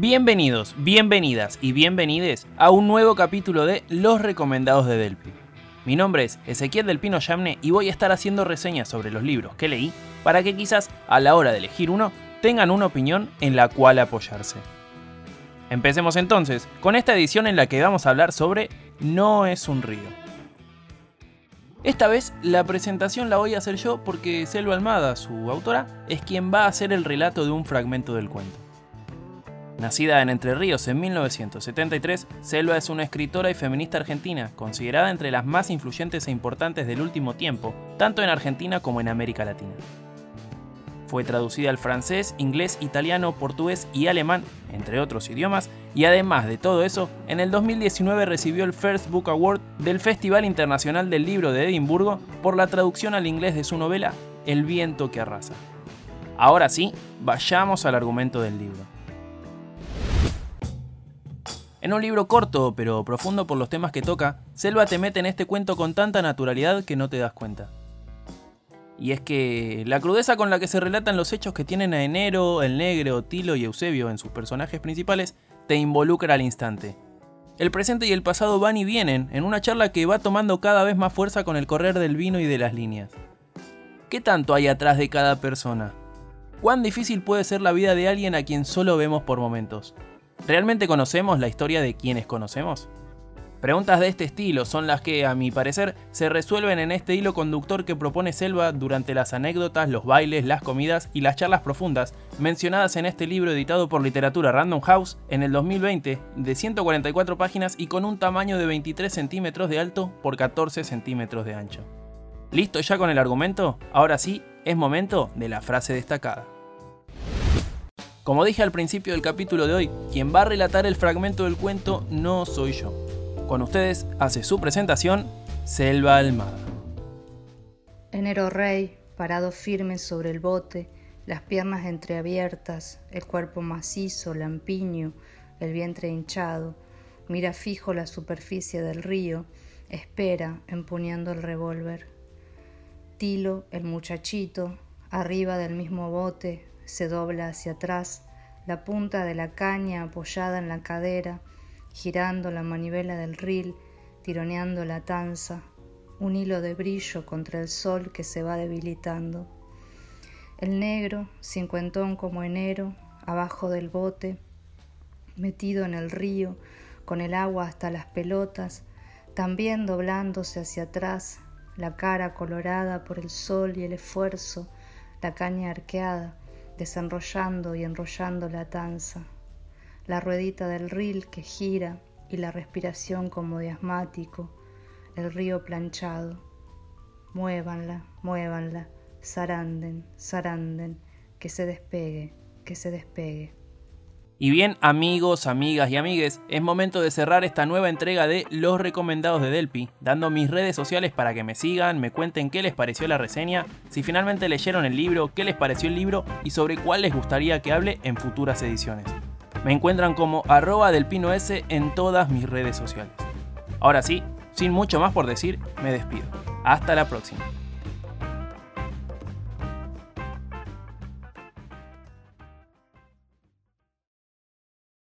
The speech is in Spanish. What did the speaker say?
Bienvenidos, bienvenidas y bienvenides a un nuevo capítulo de Los Recomendados de Delphi. Mi nombre es Ezequiel del Pino Yamne y voy a estar haciendo reseñas sobre los libros que leí para que quizás a la hora de elegir uno tengan una opinión en la cual apoyarse. Empecemos entonces con esta edición en la que vamos a hablar sobre No es un río. Esta vez la presentación la voy a hacer yo porque Selva Almada, su autora, es quien va a hacer el relato de un fragmento del cuento. Nacida en Entre Ríos en 1973, Selva es una escritora y feminista argentina, considerada entre las más influyentes e importantes del último tiempo, tanto en Argentina como en América Latina. Fue traducida al francés, inglés, italiano, portugués y alemán, entre otros idiomas, y además de todo eso, en el 2019 recibió el First Book Award del Festival Internacional del Libro de Edimburgo por la traducción al inglés de su novela El viento que arrasa. Ahora sí, vayamos al argumento del libro. En un libro corto pero profundo por los temas que toca, Selva te mete en este cuento con tanta naturalidad que no te das cuenta. Y es que la crudeza con la que se relatan los hechos que tienen a Enero, el Negro, Tilo y Eusebio en sus personajes principales te involucra al instante. El presente y el pasado van y vienen en una charla que va tomando cada vez más fuerza con el correr del vino y de las líneas. ¿Qué tanto hay atrás de cada persona? ¿Cuán difícil puede ser la vida de alguien a quien solo vemos por momentos? ¿Realmente conocemos la historia de quienes conocemos? Preguntas de este estilo son las que, a mi parecer, se resuelven en este hilo conductor que propone Selva durante las anécdotas, los bailes, las comidas y las charlas profundas mencionadas en este libro editado por Literatura Random House en el 2020, de 144 páginas y con un tamaño de 23 centímetros de alto por 14 centímetros de ancho. ¿Listo ya con el argumento? Ahora sí, es momento de la frase destacada. Como dije al principio del capítulo de hoy, quien va a relatar el fragmento del cuento no soy yo con ustedes hace su presentación Selva Almada. Enero Rey, parado firme sobre el bote, las piernas entreabiertas, el cuerpo macizo, lampiño, el vientre hinchado, mira fijo la superficie del río, espera empuñando el revólver. Tilo, el muchachito, arriba del mismo bote, se dobla hacia atrás, la punta de la caña apoyada en la cadera, girando la manivela del ril, tironeando la tanza, un hilo de brillo contra el sol que se va debilitando. El negro, cincuentón como enero, abajo del bote, metido en el río, con el agua hasta las pelotas, también doblándose hacia atrás, la cara colorada por el sol y el esfuerzo, la caña arqueada, desenrollando y enrollando la tanza la ruedita del ril que gira y la respiración como de asmático, el río planchado. Muévanla, muévanla, zaranden, zaranden, que se despegue, que se despegue. Y bien, amigos, amigas y amigues, es momento de cerrar esta nueva entrega de Los Recomendados de Delpi, dando mis redes sociales para que me sigan, me cuenten qué les pareció la reseña, si finalmente leyeron el libro, qué les pareció el libro y sobre cuál les gustaría que hable en futuras ediciones. Me encuentran como arroba del pino S en todas mis redes sociales. Ahora sí, sin mucho más por decir, me despido. Hasta la próxima.